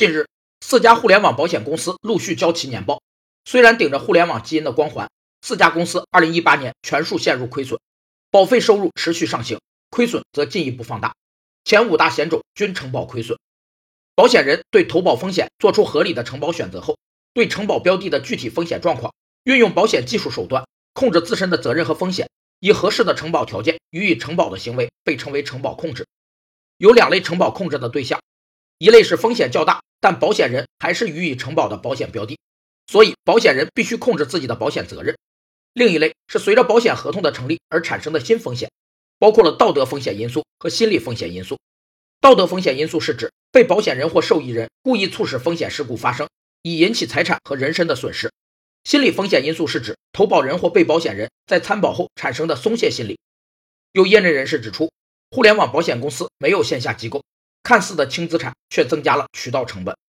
近日，四家互联网保险公司陆续交齐年报，虽然顶着互联网基因的光环，四家公司2018年全数陷入亏损，保费收入持续上行，亏损则进一步放大，前五大险种均承保亏损。保险人对投保风险做出合理的承保选择后，对承保标的的具体风险状况，运用保险技术手段控制自身的责任和风险，以合适的承保条件予以承保的行为，被称为承保控制。有两类承保控制的对象，一类是风险较大，但保险人还是予以承保的保险标的，所以保险人必须控制自己的保险责任；另一类是随着保险合同的成立而产生的新风险，包括了道德风险因素和心理风险因素。道德风险因素是指被保险人或受益人故意促使风险事故发生，以引起财产和人身的损失；心理风险因素是指投保人或被保险人在参保后产生的松懈心理。有业内人士指出。互联网保险公司没有线下机构，看似的轻资产却增加了渠道成本。